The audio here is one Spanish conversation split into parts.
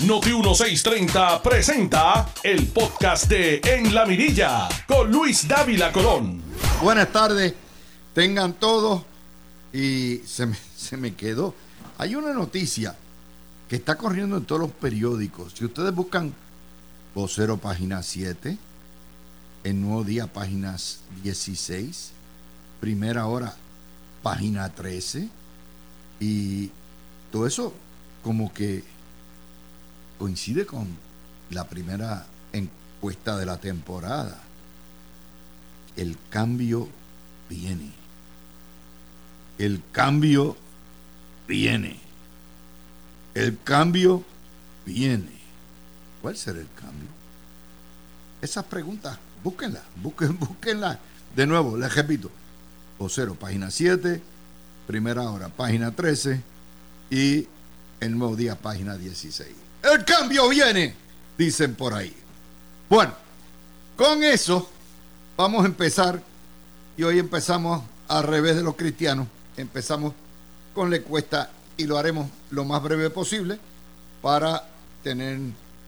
Noti 1630 presenta el podcast de En la Mirilla con Luis Dávila Colón. Buenas tardes, tengan todos. Y se me, se me quedó. Hay una noticia que está corriendo en todos los periódicos. Si ustedes buscan Vocero página 7, El Nuevo Día páginas 16, Primera Hora página 13, y todo eso como que coincide con la primera encuesta de la temporada. El cambio viene. El cambio viene. El cambio viene. ¿Cuál será el cambio? Esas preguntas, búsquenlas, búsquenlas. De nuevo, les repito. Vocero, página 7, primera hora, página 13 y el nuevo día, página 16. El cambio viene, dicen por ahí. Bueno, con eso vamos a empezar y hoy empezamos al revés de los cristianos. Empezamos con la encuesta y lo haremos lo más breve posible para tener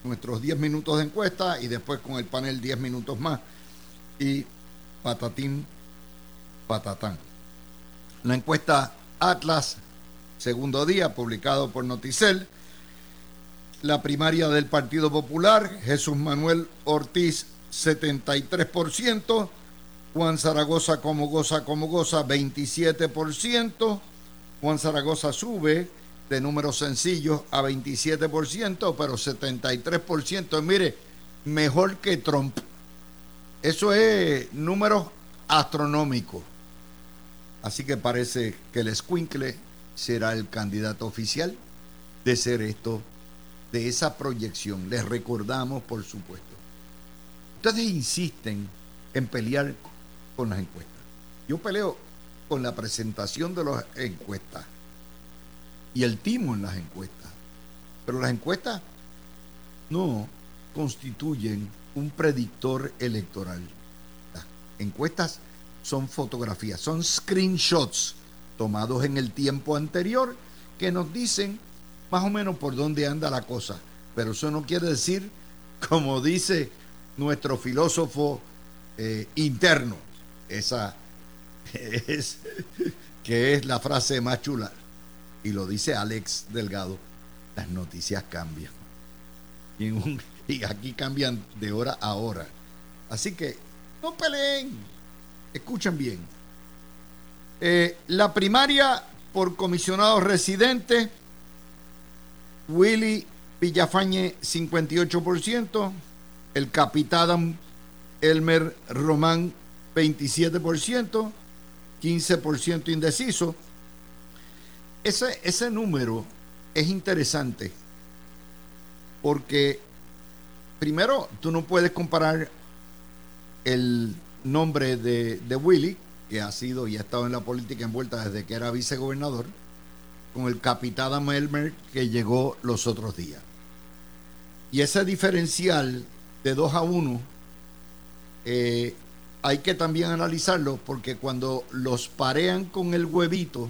nuestros 10 minutos de encuesta y después con el panel 10 minutos más y patatín, patatán. La encuesta Atlas, segundo día, publicado por Noticel. La primaria del Partido Popular, Jesús Manuel Ortiz, 73%. Juan Zaragoza como goza, como goza, 27%. Juan Zaragoza sube de números sencillos a 27%, pero 73%, mire, mejor que Trump. Eso es números astronómicos. Así que parece que el Squinkle será el candidato oficial de ser esto, de esa proyección. Les recordamos, por supuesto. Ustedes insisten en pelear con las encuestas. Yo peleo con la presentación de las encuestas y el timo en las encuestas. Pero las encuestas no constituyen un predictor electoral. Las encuestas son fotografías, son screenshots tomados en el tiempo anterior que nos dicen más o menos por dónde anda la cosa. Pero eso no quiere decir, como dice nuestro filósofo eh, interno, esa es que es la frase más chula. Y lo dice Alex Delgado, las noticias cambian. Y, aquí cambian de hora a hora. Así que no peleen. Escuchen bien. Eh, la primaria por comisionado residente, Willy Villafañe 58%, el capitán Elmer Román 27%, 15% indeciso. Ese, ese número es interesante porque primero tú no puedes comparar el nombre de, de Willy, que ha sido y ha estado en la política envuelta desde que era vicegobernador, con el capitán Elmer que llegó los otros días. Y ese diferencial de 2 a 1 eh, hay que también analizarlo porque cuando los parean con el huevito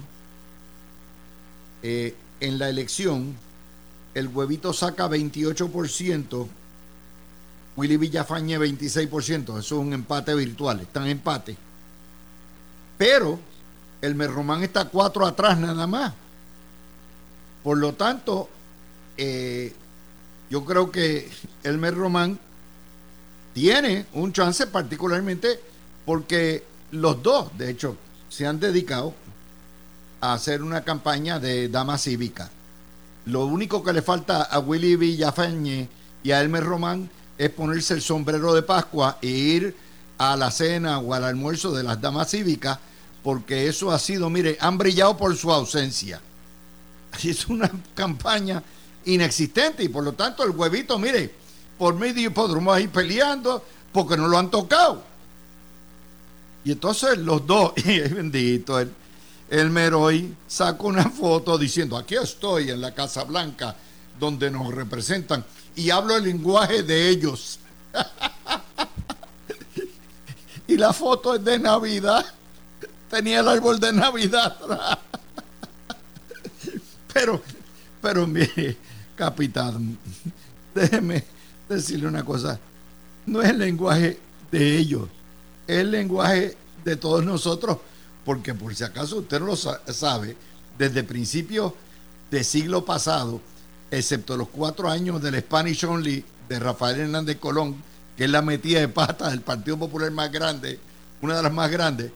eh, en la elección, el huevito saca 28%, Willy Villafañe 26%, eso es un empate virtual, están en empate. Pero el Merromán está cuatro atrás nada más. Por lo tanto, eh, yo creo que el Merromán tiene un chance particularmente porque los dos, de hecho, se han dedicado a hacer una campaña de dama cívica. Lo único que le falta a Willy Villafañe y a Elmer Román es ponerse el sombrero de Pascua e ir a la cena o al almuerzo de las damas cívicas, porque eso ha sido, mire, han brillado por su ausencia. Es una campaña inexistente y por lo tanto el huevito, mire, por medio hipódromo ahí peleando porque no lo han tocado. Y entonces los dos, y bendito, el, el Meroy sacó una foto diciendo, aquí estoy en la Casa Blanca, donde nos representan, y hablo el lenguaje de ellos. y la foto es de Navidad. Tenía el árbol de Navidad. Pero, pero mire, capitán, déjeme decirle una cosa. No es el lenguaje de ellos, es el lenguaje de todos nosotros, porque por si acaso usted no lo sabe, desde principios del siglo pasado, excepto los cuatro años del Spanish Only de Rafael Hernández Colón, que es la metida de pata del Partido Popular más grande, una de las más grandes,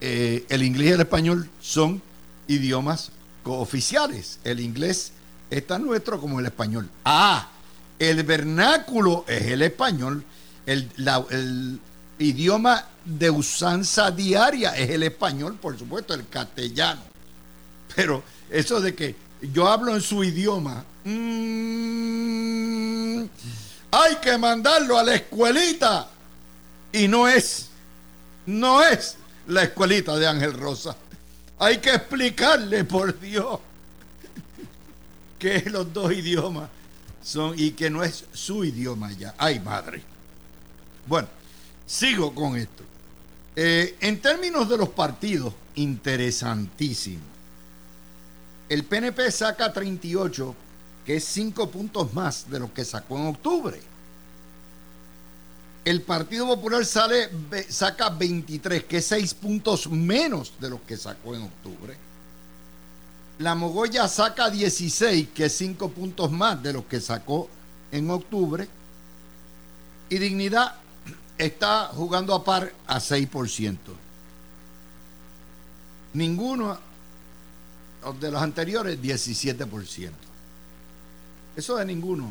eh, el inglés y el español son idiomas cooficiales. El inglés es tan nuestro como el español. Ah, el vernáculo es el español. El, el idioma de usanza diaria es el español, por supuesto, el castellano. Pero eso de que yo hablo en su idioma, mmm, hay que mandarlo a la escuelita. Y no es, no es la escuelita de Ángel Rosa. Hay que explicarle, por Dios, que los dos idiomas son y que no es su idioma ya. Ay, madre. Bueno, sigo con esto. Eh, en términos de los partidos, interesantísimo. El PNP saca 38 que es cinco puntos más de lo que sacó en octubre. El Partido Popular saca 23, que es seis puntos menos de lo que sacó en octubre. La Mogoya saca 16, que es cinco puntos más de lo que sacó en octubre. Y Dignidad está jugando a par a 6%. Ninguno de los anteriores, 17%. Eso de ninguno.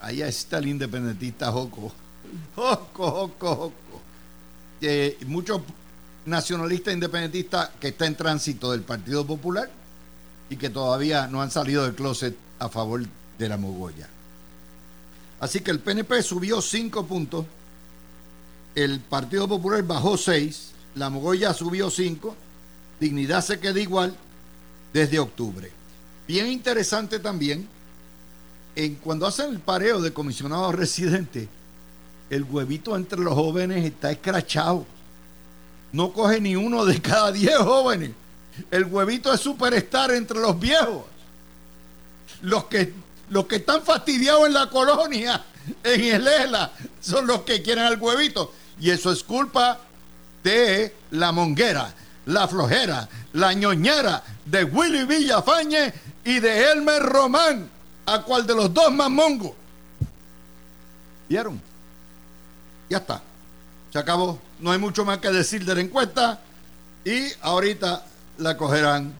Allá está el independentista Joco. Joco, Joco, Joco. muchos nacionalistas independentistas que están en tránsito del Partido Popular y que todavía no han salido del closet a favor de la Mogoya. Así que el PNP subió 5 puntos, el Partido Popular bajó 6, la Mogoya subió 5, Dignidad se queda igual desde octubre. Bien interesante también en, cuando hacen el pareo de comisionados residentes, el huevito entre los jóvenes está escrachado. No coge ni uno de cada diez jóvenes. El huevito es superstar entre los viejos. Los que, los que están fastidiados en la colonia, en el ELA, son los que quieren el huevito. Y eso es culpa de la monguera, la flojera, la ñoñera de Willy Villafañe y de Elmer Román a cuál de los dos más mongo. ¿Vieron? Ya está. Se acabó. No hay mucho más que decir de la encuesta. Y ahorita la cogerán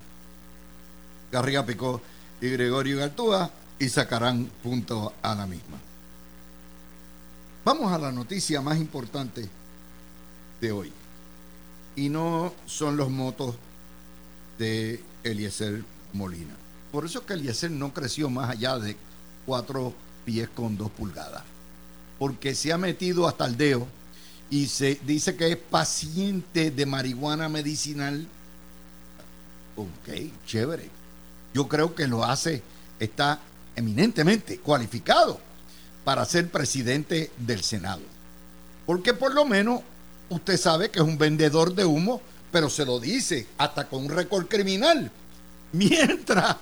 Garriga Picó y Gregorio Gartúa y sacarán punto a la misma. Vamos a la noticia más importante de hoy. Y no son los motos de Eliezer Molina. Por eso es que Eliezer no creció más allá de cuatro pies con dos pulgadas. Porque se ha metido hasta el dedo y se dice que es paciente de marihuana medicinal. Ok, chévere. Yo creo que lo hace, está eminentemente cualificado para ser presidente del Senado. Porque por lo menos usted sabe que es un vendedor de humo, pero se lo dice hasta con un récord criminal. Mientras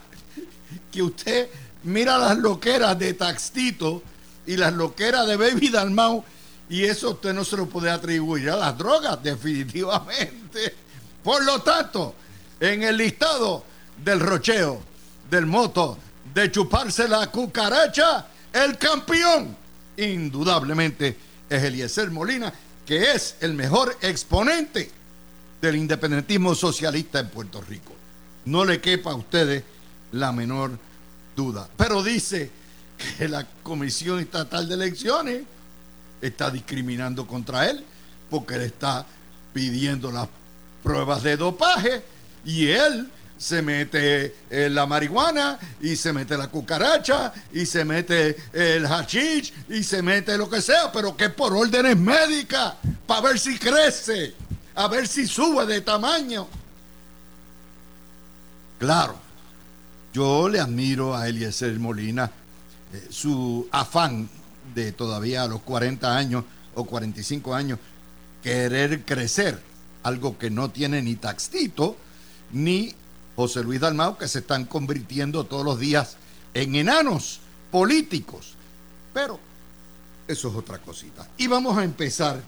que usted mira las loqueras de Taxito y las loqueras de Baby Dalmau y eso usted no se lo puede atribuir a las drogas, definitivamente. Por lo tanto, en el listado del rocheo, del moto, de chuparse la cucaracha, el campeón, indudablemente, es Eliezer Molina, que es el mejor exponente del independentismo socialista en Puerto Rico. No le quepa a ustedes la menor duda. Pero dice que la Comisión Estatal de Elecciones está discriminando contra él porque le está pidiendo las pruebas de dopaje y él se mete en la marihuana y se mete la cucaracha y se mete el hachich y se mete lo que sea, pero que por órdenes médicas, para ver si crece, a ver si sube de tamaño. Claro, yo le admiro a Eliezer Molina su afán de todavía a los 40 años o 45 años querer crecer, algo que no tiene ni Taxito ni José Luis Dalmau, que se están convirtiendo todos los días en enanos políticos. Pero eso es otra cosita. Y vamos a empezar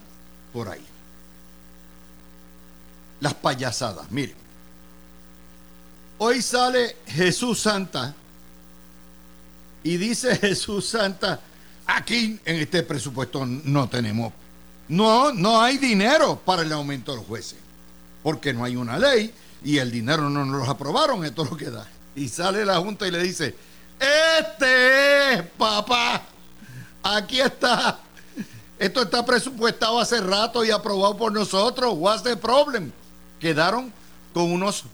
por ahí. Las payasadas, miren. Hoy sale Jesús Santa y dice Jesús Santa, aquí en este presupuesto no tenemos, no, no hay dinero para el aumento de los jueces, porque no hay una ley y el dinero no nos lo aprobaron, esto es lo que da. Y sale la Junta y le dice, este es, papá, aquí está. Esto está presupuestado hace rato y aprobado por nosotros. What's the problem? Quedaron con unos,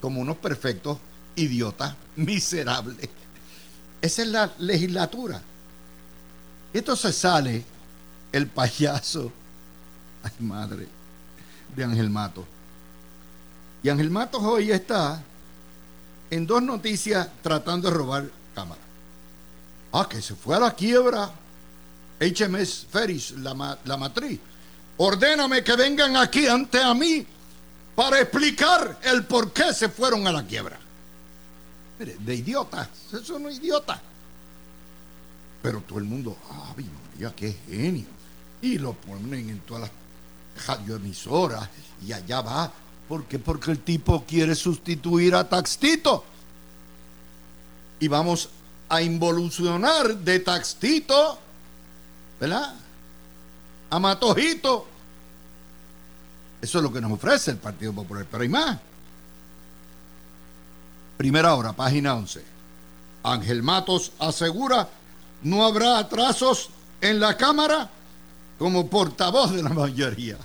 como unos perfectos idiotas, miserables. Esa es la legislatura. Entonces sale el payaso, ay madre, de Ángel Mato. Y Ángel Matos hoy está en dos noticias tratando de robar cámara. Ah, que se fue a la quiebra HMS Ferris, la, la matriz. Ordéname que vengan aquí ante a mí para explicar el por qué se fueron a la quiebra. Mire, de idiotas, eso no es idiota. Pero todo el mundo, María, qué genio. Y lo ponen en todas las radioemisoras y allá va ¿Por qué? Porque el tipo quiere sustituir a Taxtito. Y vamos a involucionar de Taxtito, ¿verdad? A Matojito. Eso es lo que nos ofrece el Partido Popular, pero hay más. Primera hora, página 11. Ángel Matos asegura no habrá atrasos en la Cámara como portavoz de la mayoría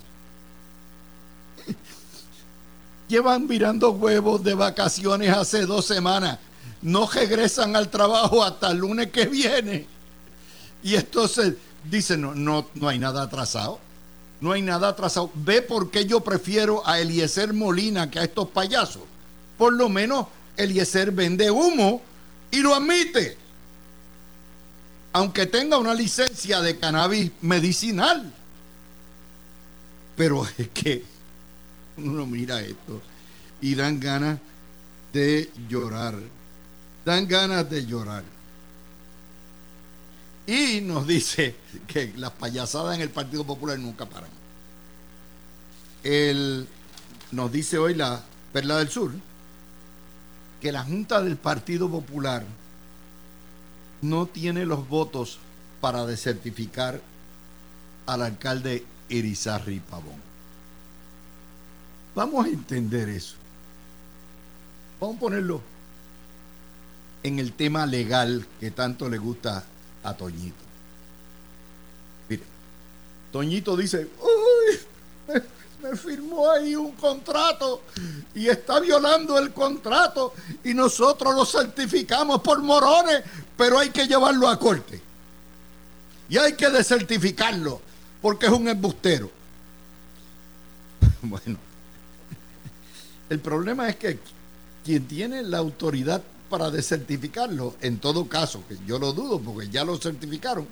llevan mirando huevos de vacaciones hace dos semanas. No regresan al trabajo hasta el lunes que viene. Y entonces dicen, no, no, no hay nada atrasado. No hay nada atrasado. Ve por qué yo prefiero a Eliezer Molina que a estos payasos. Por lo menos Eliezer vende humo y lo admite. Aunque tenga una licencia de cannabis medicinal. Pero es que uno mira esto y dan ganas de llorar. Dan ganas de llorar. Y nos dice que las payasadas en el Partido Popular nunca paran. El, nos dice hoy la Perla del Sur que la Junta del Partido Popular no tiene los votos para desertificar al alcalde Irizarri Pavón. Vamos a entender eso. Vamos a ponerlo en el tema legal que tanto le gusta a Toñito. Mire, Toñito dice, uy, me, firmó ahí un contrato y está violando el contrato y nosotros lo certificamos por morones, pero hay que llevarlo a corte. Y hay que desertificarlo porque es un embustero. Bueno, el problema es que quien tiene la autoridad para desertificarlo, en todo caso, que yo lo dudo porque ya lo certificaron,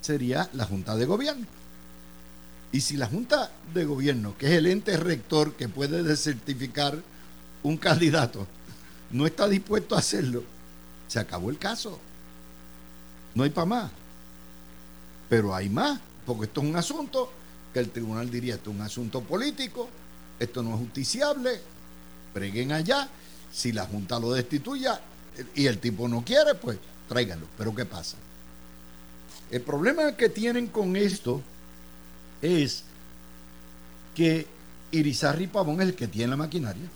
sería la Junta de Gobierno. Y si la Junta de Gobierno, que es el ente rector que puede desertificar un candidato, no está dispuesto a hacerlo, se acabó el caso. No hay para más. Pero hay más, porque esto es un asunto que el tribunal diría, esto es un asunto político, esto no es justiciable, preguen allá, si la Junta lo destituya y el tipo no quiere, pues tráiganlo. Pero ¿qué pasa? El problema que tienen con esto es que Irizarri Pavón es el que tiene la maquinaria,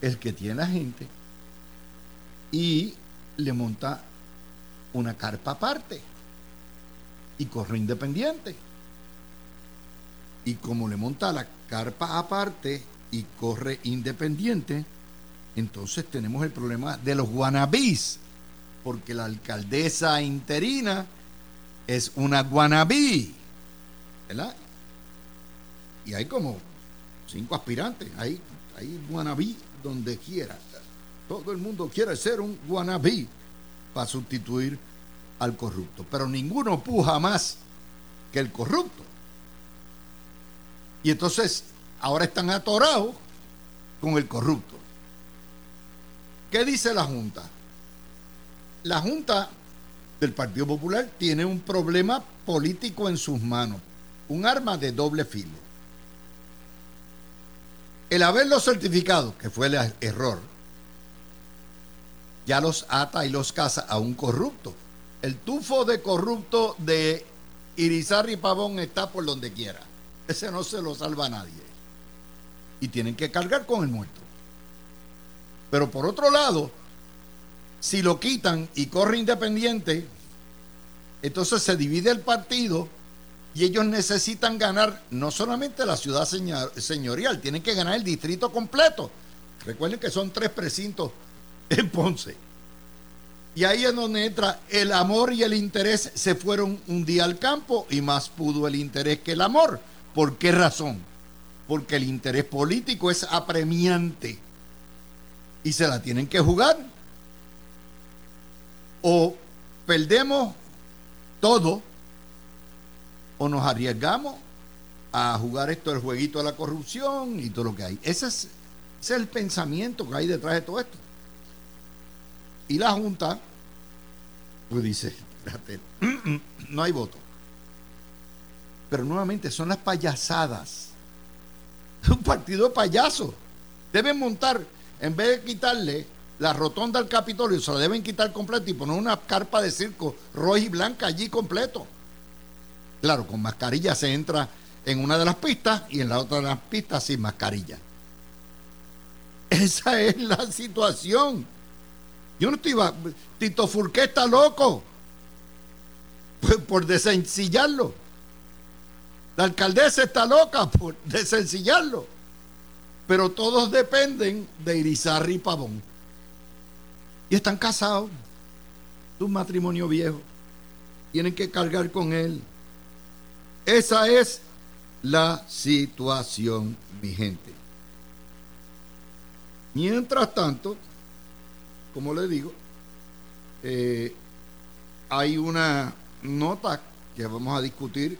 el que tiene la gente, y le monta una carpa aparte y corre independiente. Y como le monta la carpa aparte y corre independiente, entonces tenemos el problema de los guanabís, porque la alcaldesa interina es una guanabí, Y hay como cinco aspirantes, hay, hay guanabí donde quiera. Todo el mundo quiere ser un guanabí para sustituir al corrupto, pero ninguno puja más que el corrupto. Y entonces ahora están atorados con el corrupto. ¿Qué dice la Junta? la Junta del Partido Popular tiene un problema político en sus manos, un arma de doble filo. El haberlo certificado, que fue el error, ya los ata y los casa a un corrupto. El tufo de corrupto de Irizarry Pavón está por donde quiera. Ese no se lo salva a nadie. Y tienen que cargar con el muerto. Pero por otro lado, si lo quitan y corre independiente, entonces se divide el partido y ellos necesitan ganar no solamente la ciudad señorial, tienen que ganar el distrito completo. Recuerden que son tres precintos en Ponce. Y ahí es donde entra el amor y el interés. Se fueron un día al campo y más pudo el interés que el amor. ¿Por qué razón? Porque el interés político es apremiante y se la tienen que jugar. O perdemos todo o nos arriesgamos a jugar esto el jueguito de la corrupción y todo lo que hay. Ese es, es el pensamiento que hay detrás de todo esto. Y la Junta, pues dice, no hay voto. Pero nuevamente son las payasadas. Un partido de payasos. Deben montar, en vez de quitarle la rotonda al Capitolio, se la deben quitar completo y poner una carpa de circo roja y blanca allí completo. Claro, con mascarilla se entra en una de las pistas y en la otra de las pistas sin mascarilla. Esa es la situación. Yo no estoy. Tito Furqué está loco. Por, por desencillarlo. La alcaldesa está loca por desencillarlo. Pero todos dependen de Irizarri y Pavón. Y están casados. Es un matrimonio viejo. Tienen que cargar con él. Esa es la situación, mi gente. Mientras tanto, como le digo, eh, hay una nota que vamos a discutir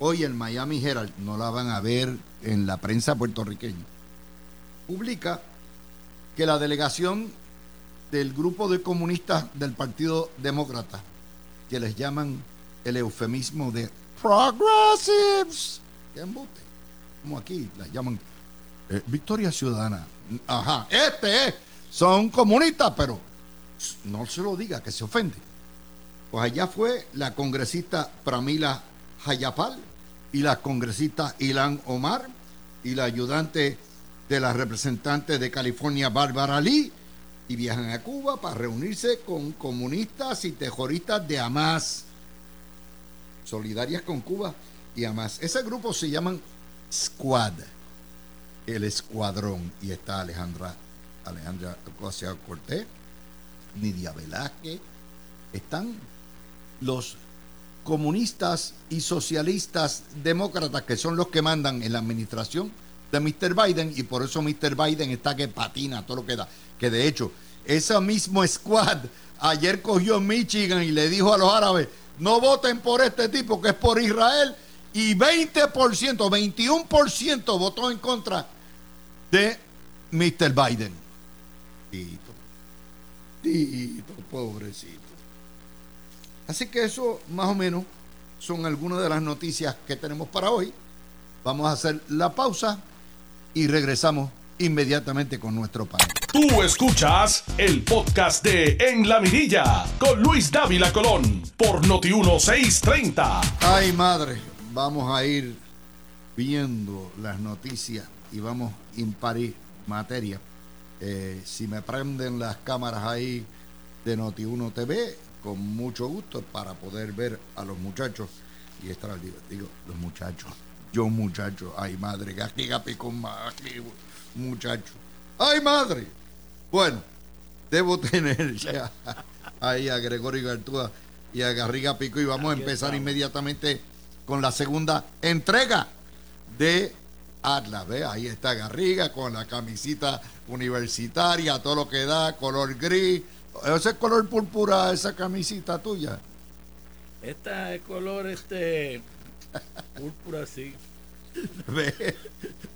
hoy en Miami Herald, no la van a ver en la prensa puertorriqueña, publica que la delegación del grupo de comunistas del Partido Demócrata, que les llaman el eufemismo de progressives, que embute, como aquí la llaman eh, Victoria Ciudadana. Ajá, este es son comunistas, pero no se lo diga, que se ofende. Pues allá fue la congresista Pramila Hayapal y la congresista Ilan Omar y la ayudante de la representante de California, Bárbara Lee, y viajan a Cuba para reunirse con comunistas y terroristas de Hamas, solidarias con Cuba y Hamas. Ese grupo se llaman Squad, el escuadrón, y está Alejandra Alejandra Ocasio Cortés, Nidia Velázquez, están los comunistas y socialistas demócratas que son los que mandan en la administración de Mr. Biden y por eso Mr. Biden está que patina todo lo que da. Que de hecho, ese mismo squad ayer cogió Michigan y le dijo a los árabes, no voten por este tipo que es por Israel y 20%, 21% votó en contra de Mr. Biden. Tito, Tito, pobrecito. Así que eso más o menos son algunas de las noticias que tenemos para hoy. Vamos a hacer la pausa y regresamos inmediatamente con nuestro panel. Tú escuchas el podcast de En la Mirilla con Luis Dávila Colón por Noti 1630. Ay, madre, vamos a ir viendo las noticias y vamos a imparir materia eh, si me prenden las cámaras ahí de Noti1 TV, con mucho gusto para poder ver a los muchachos y estar digo, digo los muchachos, yo muchacho, ay madre, aquí con más, muchacho, ay madre. Bueno, debo tener ya ahí a Gregorio Gartúa y a Garriga Pico y vamos a empezar inmediatamente con la segunda entrega de Atlas. Ve, ahí está Garriga con la camisita universitaria, todo lo que da, color gris. Ese es color púrpura, esa camisita tuya. Esta es color este púrpura, sí. Ve,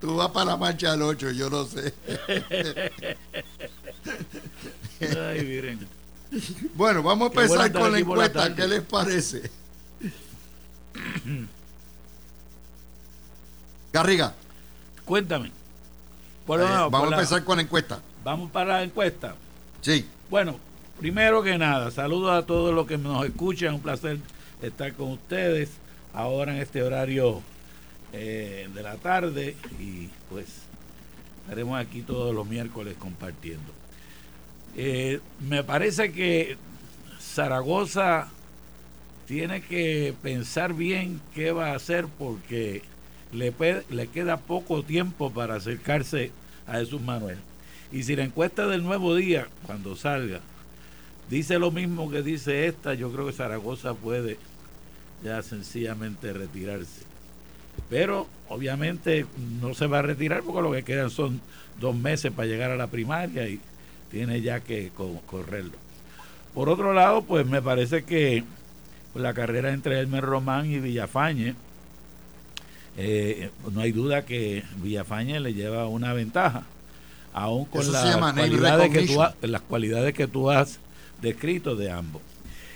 tú vas para la marcha del 8, yo no sé. Ay, miren. Bueno, vamos a Qué empezar con la encuesta. ¿Qué les parece? Garriga, Cuéntame. Por eh, vamos por a la- empezar con la encuesta. Vamos para la encuesta. Sí. Bueno, primero que nada, saludos a todos los que nos escuchan. Un placer estar con ustedes ahora en este horario eh, de la tarde y pues estaremos aquí todos los miércoles compartiendo. Eh, me parece que Zaragoza tiene que pensar bien qué va a hacer porque le, le queda poco tiempo para acercarse a Jesús Manuel. Y si la encuesta del nuevo día, cuando salga, dice lo mismo que dice esta, yo creo que Zaragoza puede ya sencillamente retirarse. Pero obviamente no se va a retirar porque lo que quedan son dos meses para llegar a la primaria y tiene ya que co- correrlo. Por otro lado, pues me parece que la carrera entre Elmer Román y Villafañe, eh, no hay duda que Villafañe le lleva una ventaja, aún con cualidades, que tú, ha- las cualidades que tú has descrito de ambos.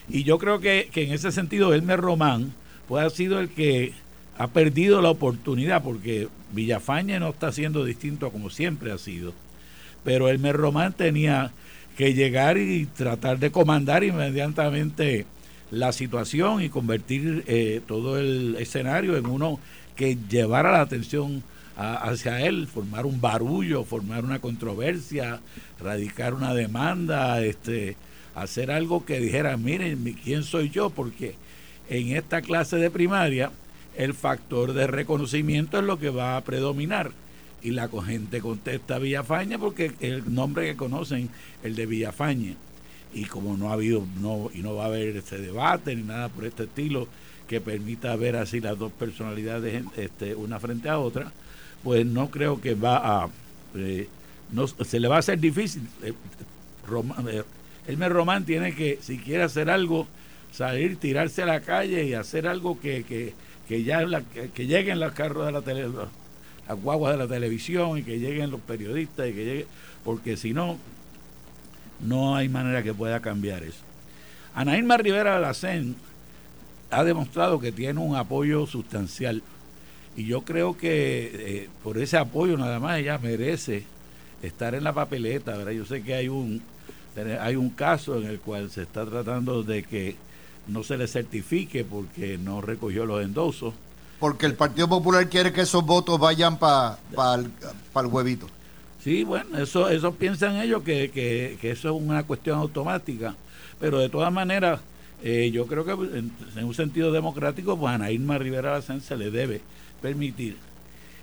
Y yo creo que, que en ese sentido Elmer Román pues ha sido el que ha perdido la oportunidad porque Villafañe no está siendo distinto a como siempre ha sido. Pero Elmer Román tenía que llegar y tratar de comandar inmediatamente la situación y convertir eh, todo el escenario en uno que llevara la atención a- hacia él, formar un barullo, formar una controversia, radicar una demanda, este, hacer algo que dijera, miren, mi- ¿quién soy yo? Porque en esta clase de primaria el factor de reconocimiento es lo que va a predominar. Y la gente contesta Villafañe porque el nombre que conocen, el de Villafañe. Y como no ha habido, no, y no va a haber este debate ni nada por este estilo que permita ver así las dos personalidades este, una frente a otra, pues no creo que va a, eh, no, se le va a hacer difícil. Eh, Roma- eh, Elmer Román tiene que, si quiere hacer algo, salir, tirarse a la calle y hacer algo que, que, que ya la- que, lleguen los carros de la tele, las guaguas de la televisión y que lleguen los periodistas y que llegue, porque si no, no hay manera que pueda cambiar eso. Ana Irma Rivera Alacén ha demostrado que tiene un apoyo sustancial y yo creo que eh, por ese apoyo nada más ella merece estar en la papeleta, ¿verdad? Yo sé que hay un hay un caso en el cual se está tratando de que no se le certifique porque no recogió los endosos. Porque el Partido Popular quiere que esos votos vayan para el huevito. Sí, bueno, eso, eso piensan ellos que, que, que eso es una cuestión automática, pero de todas maneras, eh, yo creo que en, en un sentido democrático, pues a Ana Irma Rivera Lacén se le debe permitir.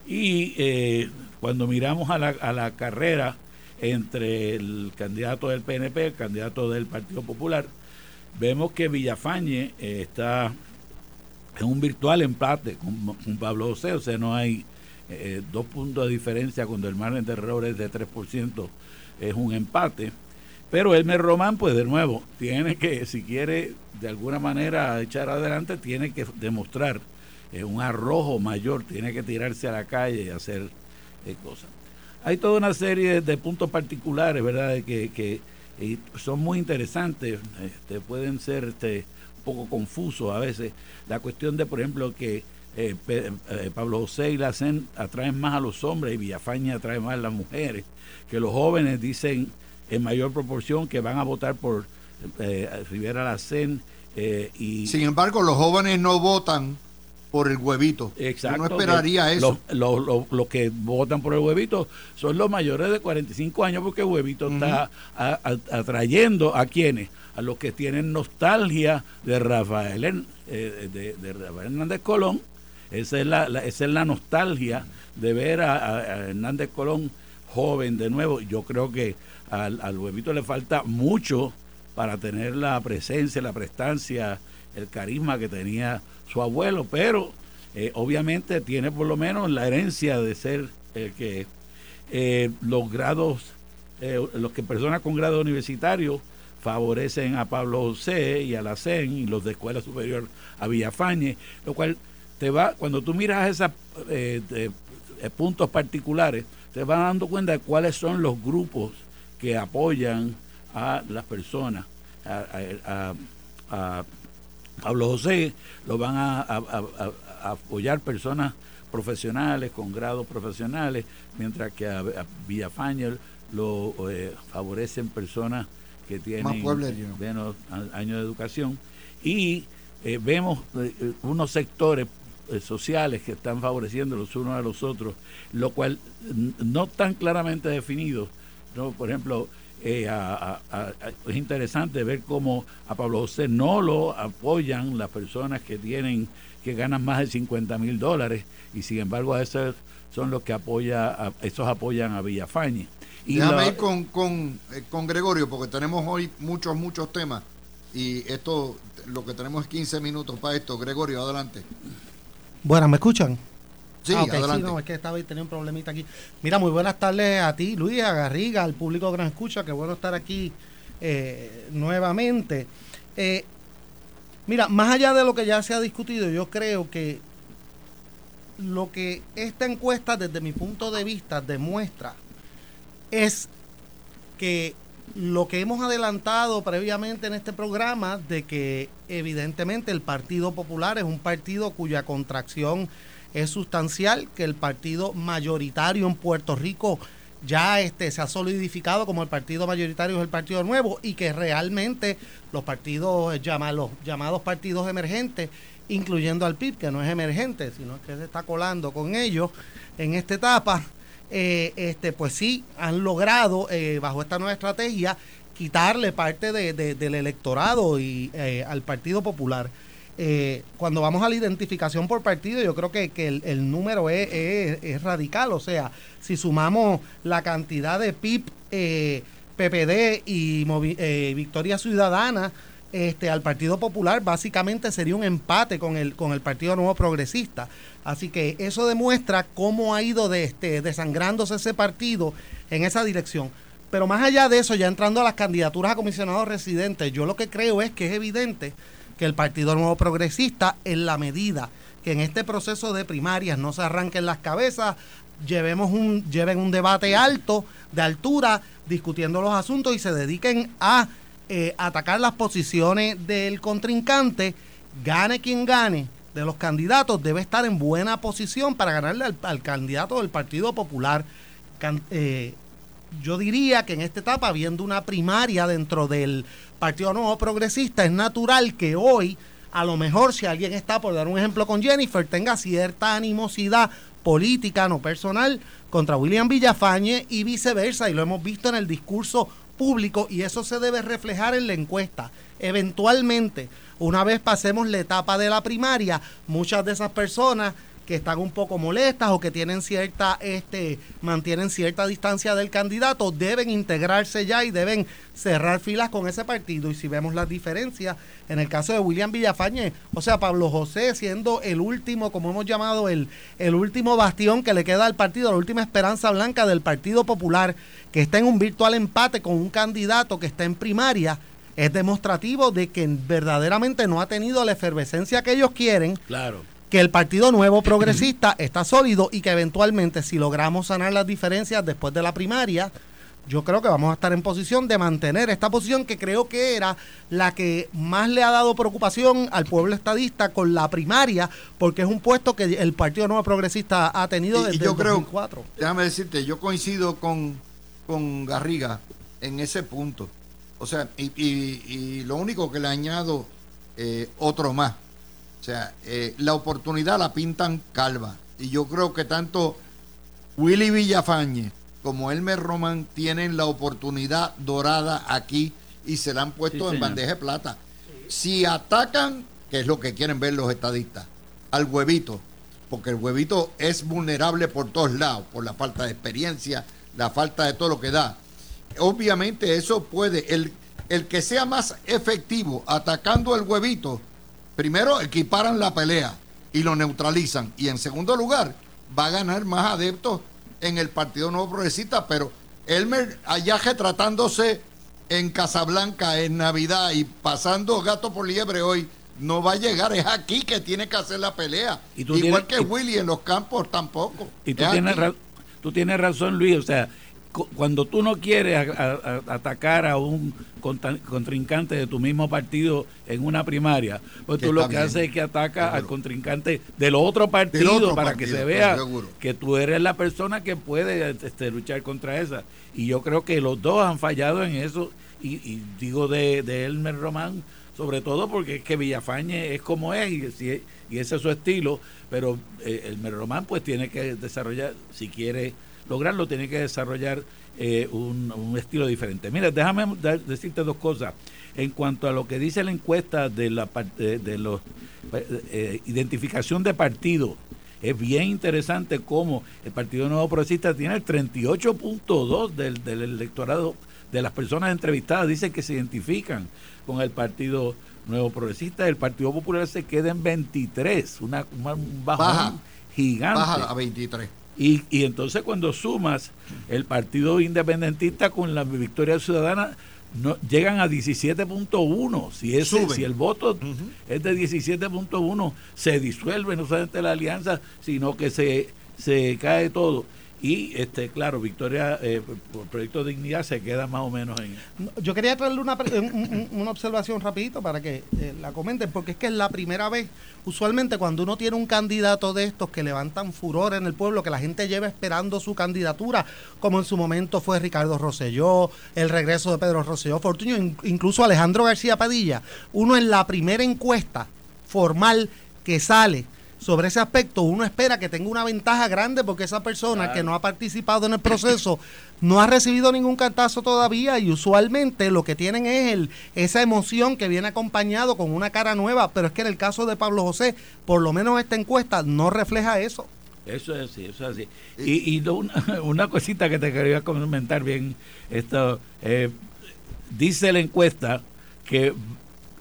Y eh, cuando miramos a la, a la carrera entre el candidato del PNP, el candidato del Partido Popular, vemos que Villafañe eh, está en un virtual empate con, Pablo José, o sea, no hay eh, dos puntos de diferencia cuando el margen de error es de 3%, es un empate. Pero Elmer Román, pues de nuevo, tiene que, si quiere de alguna manera echar adelante, tiene que demostrar eh, un arrojo mayor, tiene que tirarse a la calle y hacer eh, cosas. Hay toda una serie de puntos particulares, ¿verdad?, que, que y son muy interesantes, este, pueden ser este, un poco confusos a veces. La cuestión de, por ejemplo, que eh, eh, Pablo José y Lacen atraen más a los hombres y Villafaña atrae más a las mujeres, que los jóvenes dicen en mayor proporción que van a votar por eh, Rivera Lacen eh, y Sin embargo, los jóvenes no votan por el huevito. Exacto. Uno esperaría que eso. Los, los- los- los que votan por el huevito son los mayores de 45 años porque el huevito está a- a- atrayendo a quienes, a los que tienen nostalgia de Rafael, eh, de, de Rafael Hernández Colón. Esa es la, la- esa es la nostalgia de ver a, a- a Hernández Colón joven de nuevo. Yo creo que al, al huevito le falta mucho para tener la presencia, la prestancia, el carisma que tenía su abuelo, pero eh, obviamente tiene por lo menos la herencia de ser el que eh, los grados, eh, los que personas con grado universitario favorecen a Pablo José y a la CEN y los de escuela superior a Villafañe, lo cual te va, cuando tú miras esos puntos particulares, te vas dando cuenta de cuáles son los grupos que apoyan a las personas a, Pablo José, lo van a, apoyar personas profesionales, con grados profesionales, mientras que a, Villafaña lo eh, favorecen personas que tienen menos años de educación. Y eh, vemos eh, unos sectores sociales que están favoreciendo los unos a los otros, lo cual no tan claramente definido. ¿no? Por ejemplo, eh, es interesante ver cómo a Pablo José no lo apoyan las personas que tienen que ganan más de 50 mil dólares y sin embargo a esos son los que apoya esos apoyan a Villafañe. Y Déjame ir con, con, eh, con Gregorio porque tenemos hoy muchos, muchos temas y esto, lo que tenemos es 15 minutos para esto. Gregorio, adelante. Bueno, ¿me escuchan? Sí, ah, adelante. Sí, no, es que estaba tenía un problemita aquí. Mira, muy buenas tardes a ti, Luis, a Garriga, al público que nos escucha. Qué bueno estar aquí eh, nuevamente. Eh, mira, más allá de lo que ya se ha discutido, yo creo que lo que esta encuesta, desde mi punto de vista, demuestra es que lo que hemos adelantado previamente en este programa de que evidentemente el Partido Popular es un partido cuya contracción es sustancial, que el partido mayoritario en Puerto Rico ya este, se ha solidificado como el partido mayoritario es el Partido Nuevo y que realmente los partidos llamados, llamados partidos emergentes, incluyendo al PIB, que no es emergente, sino que se está colando con ellos en esta etapa, eh, este, pues sí han logrado, eh, bajo esta nueva estrategia, quitarle parte del electorado y eh, al Partido Popular. Cuando vamos a la identificación por partido, yo creo que, el, número es, radical. O sea, si sumamos la cantidad de PIB, PPD y Victoria Ciudadana, este, al Partido Popular, básicamente sería un empate con el, con el Partido Nuevo Progresista. Así que eso demuestra cómo ha ido de, este, desangrándose ese partido en esa dirección. Pero más allá de eso, ya entrando a las candidaturas a comisionados residentes, yo lo que creo es que es evidente que el Partido Nuevo Progresista, en la medida que en este proceso de primarias no se arranquen las cabezas, llevemos un, lleven un debate alto, de altura, discutiendo los asuntos y se dediquen a eh, atacar las posiciones del contrincante, gane quien gane de los candidatos, debe estar en buena posición para ganarle al, candidato del Partido Popular. Eh, yo diría que en esta etapa, habiendo una primaria dentro del Partido Nuevo Progresista, es natural que hoy, a lo mejor si alguien está, por dar un ejemplo con Jennifer, tenga cierta animosidad política, no personal, contra William Villafañe y viceversa, y lo hemos visto en el discurso público y eso se debe reflejar en la encuesta. Eventualmente, una vez pasemos la etapa de la primaria, muchas de esas personas que están un poco molestas o que tienen cierta, este, mantienen cierta distancia del candidato, deben integrarse ya y deben cerrar filas con ese partido. Y si vemos las diferencias, en el caso de William Villafañe, o sea, Pablo José siendo el último, como hemos llamado, el, el último bastión que le queda al partido, la última esperanza blanca del Partido Popular, que está en un virtual empate con un candidato que está en primaria es demostrativo de que verdaderamente no ha tenido la efervescencia que ellos quieren. Claro que el Partido Nuevo Progresista está sólido y que eventualmente si logramos sanar las diferencias después de la primaria, yo creo que vamos a estar en posición de mantener esta posición que creo que era la que más le ha dado preocupación al pueblo estadista con la primaria, porque es un puesto que el Partido Nuevo Progresista ha tenido desde yo el 2004. déjame decirte, yo coincido con, con Garriga en ese punto. O sea, y, lo único que le añado eh, otro más o sea, eh, la oportunidad la pintan calva. Y yo creo que tanto Willy Villafañe como Elmer Román tienen la oportunidad dorada aquí y se la han puesto en bandeja de plata. Si atacan, que es lo que quieren ver los estadistas, al huevito, porque el huevito es vulnerable por todos lados, por la falta de experiencia, la falta de todo lo que da. Obviamente eso puede, el, el que sea más efectivo atacando el huevito, primero equiparan la pelea y lo neutralizan. Y en segundo lugar, va a ganar más adeptos en el Partido Nuevo Progresista, pero Elmer allá tratándose en Casablanca en Navidad y pasando gato por liebre hoy, no va a llegar, es aquí que tiene que hacer la pelea. Igual que Willy en los campos tampoco. Y tú tienes, tú tienes razón, Luis, o sea, cuando tú no quieres atacar a un contrincante de tu mismo partido en una primaria, pues tú lo que haces es que atacas al contrincante del otro partido para que se vea que tú eres la persona que puede este, luchar contra esa. Y yo creo que los dos han fallado en eso. Y, digo de, de, Elmer Román, sobre todo porque es que Villafañe es como es y, y ese es su estilo, pero eh, Elmer Román pues tiene que desarrollar, si quiere lograrlo, tiene que desarrollar eh, un, estilo diferente. Mira, déjame decirte dos cosas. En cuanto a lo que dice la encuesta de la de, de los eh, identificación de partido, es bien interesante cómo el Partido Nuevo Progresista tiene el 38.2 del, del electorado de las personas entrevistadas dicen que se identifican con el Partido Nuevo Progresista. El Partido Popular se queda en 23, una, un bajón gigante. Baja a 23. Y, y entonces cuando sumas el Partido Independentista con la Victoria Ciudadana, no, llegan a 17.1. Si, ese, si el voto es de 17.1, se disuelve no solamente la alianza, sino que se, se cae todo. Y, este claro, Victoria, eh, por Proyecto Dignidad se queda más o menos en... Yo quería traerle una, una observación rapidito para que eh, la comenten, porque es que es la primera vez, usualmente cuando uno tiene un candidato de estos que levantan furor en el pueblo, que la gente lleva esperando su candidatura, como en su momento fue Ricardo Rosselló, el regreso de Pedro Rosselló Fortuño, incluso Alejandro García Padilla, uno en la primera encuesta formal que sale sobre ese aspecto, uno espera que tenga una ventaja grande porque esa persona que no ha participado en el proceso no ha recibido ningún cartazo todavía y usualmente lo que tienen es el, esa emoción que viene acompañado con una cara nueva, pero es que en el caso de Pablo José, por lo menos esta encuesta no refleja eso. Eso es así, eso es así. Y, y una, cosita que te quería comentar bien, esto, eh, dice la encuesta que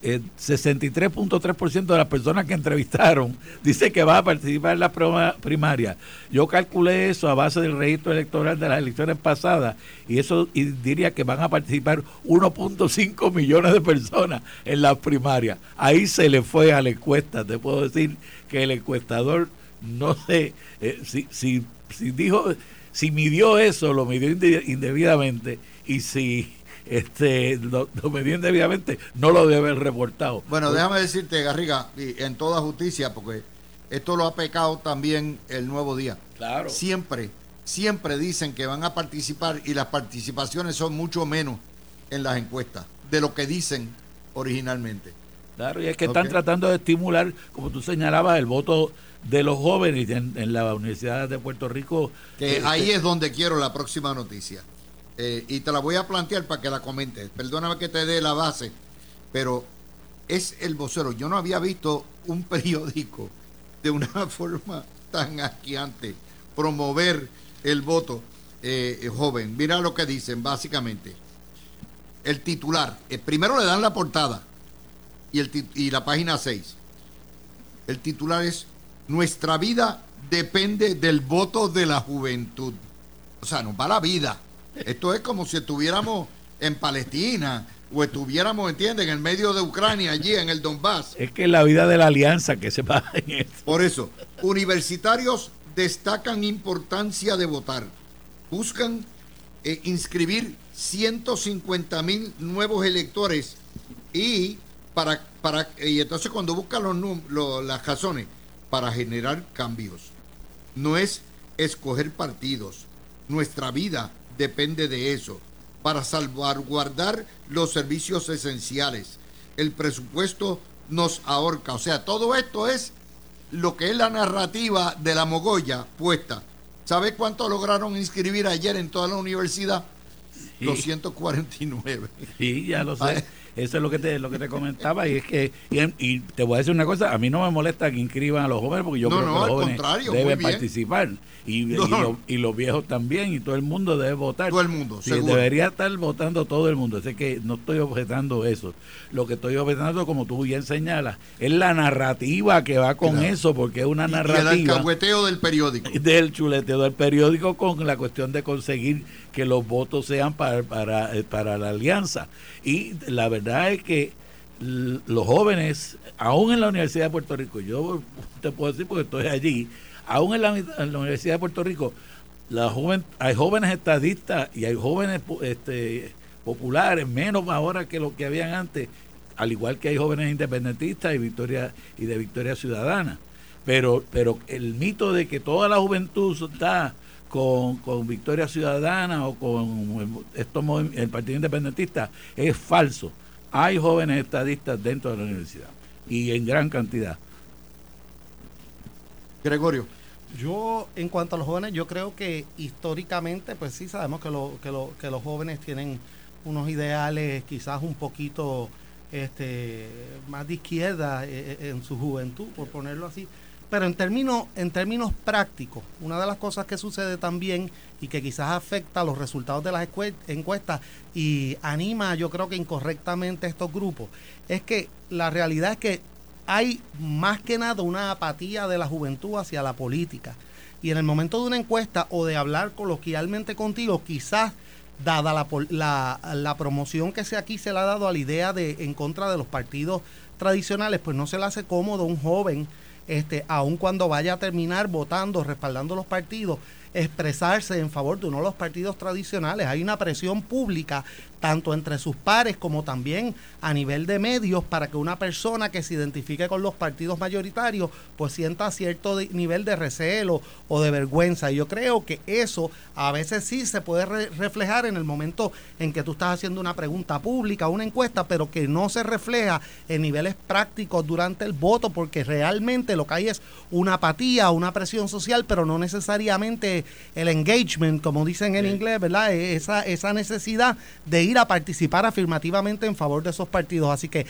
el 63.3% de las personas que entrevistaron dice que va a participar en la primaria. Yo calculé eso a base del registro electoral de las elecciones pasadas y eso diría que van a participar 1.5 millones de personas en la primaria. Ahí se le fue a la encuesta. Te puedo decir que el encuestador no sé eh, si, si, si dijo, si midió eso, lo midió indebidamente y si este, lo, me debidamente, no lo debe haber reportado. Bueno, déjame decirte, Garriga, y en toda justicia, porque esto lo ha pecado también el nuevo día. Claro. Siempre, siempre dicen que van a participar y las participaciones son mucho menos en las encuestas de lo que dicen originalmente. Claro, y es que están tratando de estimular, como tú señalabas, el voto de los jóvenes en, la Universidad de Puerto Rico. Que este, ahí es donde quiero la próxima noticia. Eh, y te la voy a plantear para que la comentes. Perdóname que te dé la base, pero es el vocero. Yo no había visto un periódico de una forma tan asqueante promover el voto eh, joven. Mira lo que dicen, básicamente. El titular, eh, primero le dan la portada y, el, y la página 6. El titular es, nuestra vida depende del voto de la juventud. O sea, nos va la vida esto es como si estuviéramos en Palestina o estuviéramos, ¿entiendes?, en el medio de Ucrania, allí en el Donbass. Es que la vida de la alianza que se va en esto. Por eso, universitarios destacan importancia de votar. Buscan eh, inscribir 150 mil nuevos electores y para, para y entonces cuando buscan los, las razones para generar cambios no es escoger partidos nuestra vida depende de eso, para salvaguardar los servicios esenciales. El presupuesto nos ahorca. O sea, todo esto es lo que es la narrativa de la mogolla puesta. ¿Sabe cuánto lograron inscribir ayer en toda la universidad? 249. Sí, ya lo sé. Eso es lo que te, lo que te comentaba y es que y, te voy a decir una cosa, a mí no me molesta que inscriban a los jóvenes porque yo creo que los jóvenes deben participar y, y, los viejos también y todo el mundo debe votar. Todo el mundo, Debería estar votando todo el mundo, así que no estoy objetando eso. Lo que estoy objetando, como tú bien señalas, es la narrativa que va con eso, porque es una narrativa. El alcahueteo del periódico. Del chuleteo del periódico con la cuestión de conseguir que los votos sean para, para, eh, para la alianza. Y la verdad es que los jóvenes, aún en la Universidad de Puerto Rico, yo te puedo decir porque estoy allí, aún en la, Universidad de Puerto Rico, la joven, hay jóvenes estadistas y hay jóvenes este, populares, menos ahora que lo que habían antes, al igual que hay jóvenes independentistas y Victoria y de Victoria Ciudadana. Pero, pero el mito de que toda la juventud está con, con Victoria Ciudadana o con esto, el Partido Independentista es falso. Hay jóvenes estadistas dentro de la universidad y en gran cantidad. Gregorio. Yo, en cuanto a los jóvenes, yo creo que históricamente, pues sí sabemos que, lo, que, lo, que los jóvenes tienen unos ideales quizás un poquito este, más de izquierda eh, eh, en su juventud, por ponerlo así. Pero en términos, en términos prácticos, una de las cosas que sucede también y que quizás afecta los resultados de las encuestas y anima, yo creo que incorrectamente a estos grupos, es que la realidad es que hay más que nada una apatía de la juventud hacia la política. Y en el momento de una encuesta o de hablar coloquialmente contigo, quizás dada la, la, la, promoción que se aquí se le ha dado a la idea de en contra de los partidos tradicionales, pues no se le hace cómodo a un joven, este, aun cuando vaya a terminar votando, respaldando los partidos, expresarse en favor de uno de los partidos tradicionales. Hay una presión pública tanto entre sus pares como también a nivel de medios para que una persona que se identifique con los partidos mayoritarios pues sienta cierto nivel de recelo o de vergüenza. Y yo creo que eso a veces sí se puede reflejar en el momento en que tú estás haciendo una pregunta pública, una encuesta, pero que no se refleja en niveles prácticos durante el voto porque realmente lo que hay es una apatía, una presión social, pero no necesariamente el engagement, como dicen en inglés, ¿verdad? E-, esa, esa necesidad de ir a participar afirmativamente en favor de esos partidos. Así que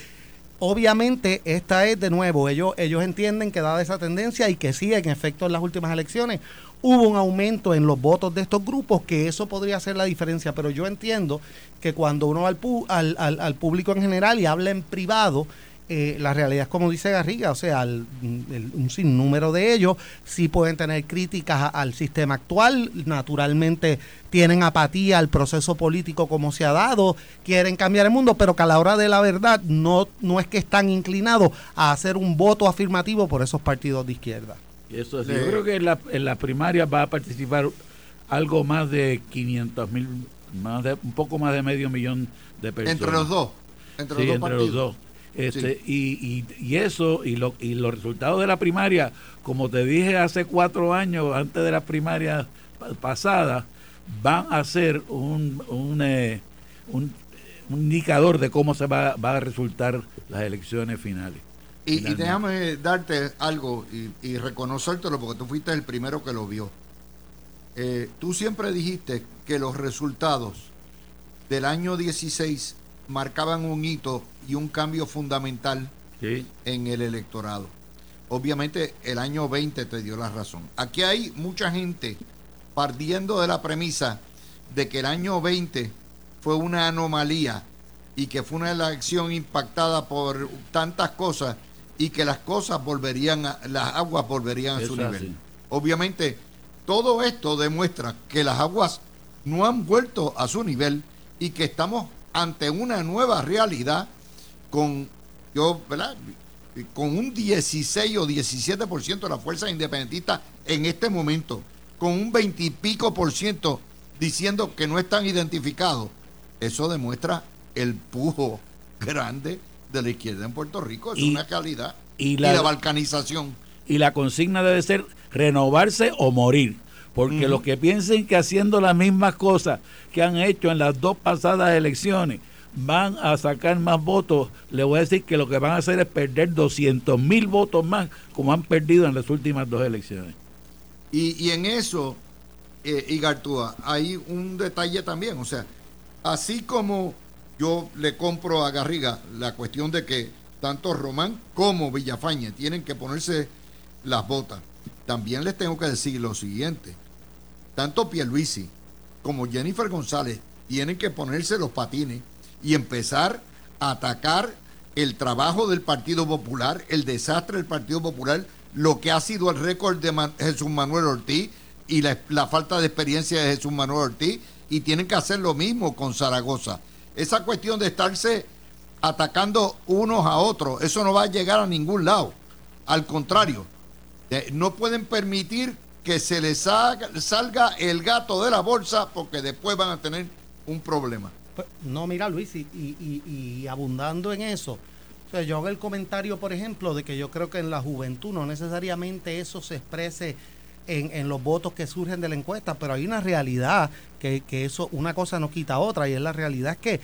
obviamente esta es de nuevo, ellos, ellos entienden que dada esa tendencia y que sí, en efecto en las últimas elecciones hubo un aumento en los votos de estos grupos, que eso podría ser la diferencia, pero yo entiendo que cuando uno va al, al, al público en general y habla en privado, eh, la realidad es como dice Garriga, o sea, un sinnúmero de ellos sí pueden tener críticas al sistema actual, naturalmente tienen apatía al proceso político como se ha dado, quieren cambiar el mundo, pero que a la hora de la verdad no, no es que están inclinados a hacer un voto afirmativo por esos partidos de izquierda. Eso Yo creo que en la, en la primaria va a participar algo más de 500 mil, más de, un poco más de medio millón de personas. Entre los dos. Entre, los, dos los dos. Este, y, y, eso, y, lo, y los resultados de la primaria, como te dije hace cuatro años, antes de la primaria pasada, van a ser un, un, eh, un, indicador de cómo se va, va, a resultar las elecciones finales. Y, déjame darte algo y, y, reconocértelo porque tú fuiste el primero que lo vio. Eh, tú siempre dijiste que los resultados del año 16 marcaban un hito y un cambio fundamental en el electorado. Obviamente el año 20 te dio la razón. Aquí hay mucha gente partiendo de la premisa de que el año 20 fue una anomalía y que fue una elección impactada por tantas cosas y que las cosas volverían, a, las aguas volverían a su nivel. Obviamente, todo esto demuestra que las aguas no han vuelto a su nivel y que estamos ante una nueva realidad con, yo, ¿verdad? con un 16 o 17% de la fuerza independentista en este momento, con un 20 y pico por ciento diciendo que no están identificados, eso demuestra el pujo grande de la izquierda en Puerto Rico. Es una calidad. Y la, balcanización. Y la consigna debe ser renovarse o morir. Porque los que piensen que haciendo las mismas cosas que han hecho en las dos pasadas elecciones van a sacar más votos, le voy a decir que lo que van a hacer es perder 200 mil votos más como han perdido en las últimas dos elecciones. Y, en eso, eh, Igartúa, hay un detalle también, o sea, así como yo le compro a Garriga la cuestión de que tanto Román como Villafañe tienen que ponerse las botas, también les tengo que decir lo siguiente, tanto Pierluisi como Jennifer González tienen que ponerse los patines y empezar a atacar el trabajo del Partido Popular, el desastre del Partido Popular, lo que ha sido el récord de Jesús Manuel Ortiz y la, falta de experiencia de Jesús Manuel Ortiz, y tienen que hacer lo mismo con Zaragoza. Esa cuestión de estarse atacando unos a otros, eso no va a llegar a ningún lado. Al contrario, no pueden permitir que se les salga el gato de la bolsa porque después van a tener un problema. Pues, no, mira Luis, y, abundando en eso, yo hago el comentario, por ejemplo, de que yo creo que en la juventud no necesariamente eso se exprese en, los votos que surgen de la encuesta, pero hay una realidad que, eso, una cosa no quita otra, y es la realidad que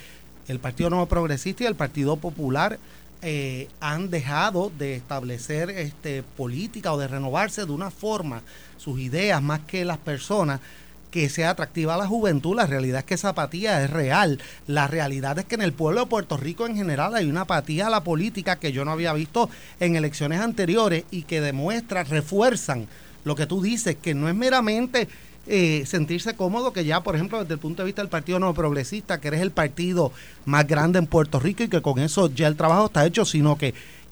el Partido Nuevo Progresista y el Partido Popular eh, han dejado de establecer este, política o de renovarse de una forma sus ideas más que las personas que sea atractiva a la juventud. La realidad es que esa apatía es real. La realidad es que en el pueblo de Puerto Rico en general hay una apatía a la política que yo no había visto en elecciones anteriores y que demuestra, refuerzan lo que tú dices, que no es meramente eh, sentirse cómodo que ya, por ejemplo, desde el punto de vista del Partido No Progresista, que eres el partido más grande en Puerto Rico y que con eso ya el trabajo está hecho, sino que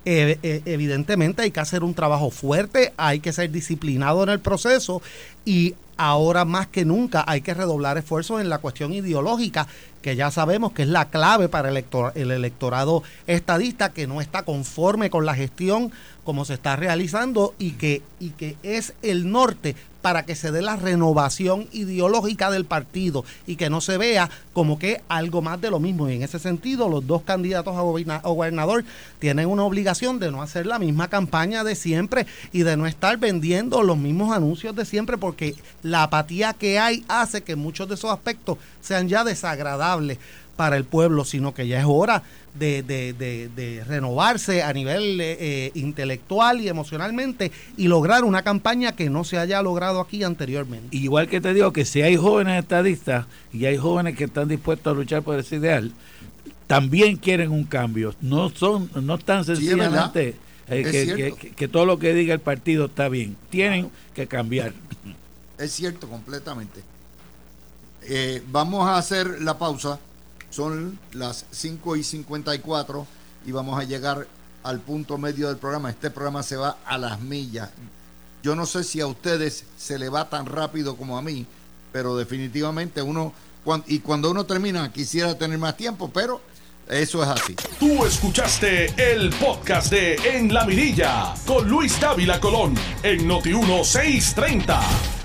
eh, eh, evidentemente hay que hacer un trabajo fuerte, hay que ser disciplinado en el proceso y ahora más que nunca hay que redoblar esfuerzos en la cuestión ideológica, que ya sabemos que es la clave para el, el electorado estadista que no está conforme con la gestión como se está realizando y que, y que es el norte para que se dé la renovación ideológica del partido y que no se vea como que algo más de lo mismo. Y en ese sentido, los dos candidatos a, gobernador tienen una obligación de no hacer la misma campaña de siempre y de no estar vendiendo los mismos anuncios de siempre, porque la apatía que hay hace que muchos de esos aspectos sean ya desagradables para el pueblo, sino que ya es hora de, de, renovarse a nivel eh, eh, intelectual y emocionalmente y lograr una campaña que no se haya logrado aquí anteriormente. Igual que te digo que si hay jóvenes estadistas y hay jóvenes que están dispuestos a luchar por ese ideal, también quieren un cambio. No son, no están sencillamente eh, que, todo lo que diga el partido está bien. Tienen que cambiar. Es cierto, completamente. Vamos a hacer la pausa. Son las 5 y 54 y vamos a llegar al punto medio del programa. Este programa se va a las millas. Yo no sé si a ustedes se le va tan rápido como a mí, pero definitivamente uno, y cuando uno termina, quisiera tener más tiempo, pero eso es así. Tú escuchaste el podcast de En la Mirilla con Luis Dávila Colón en Noti 1630.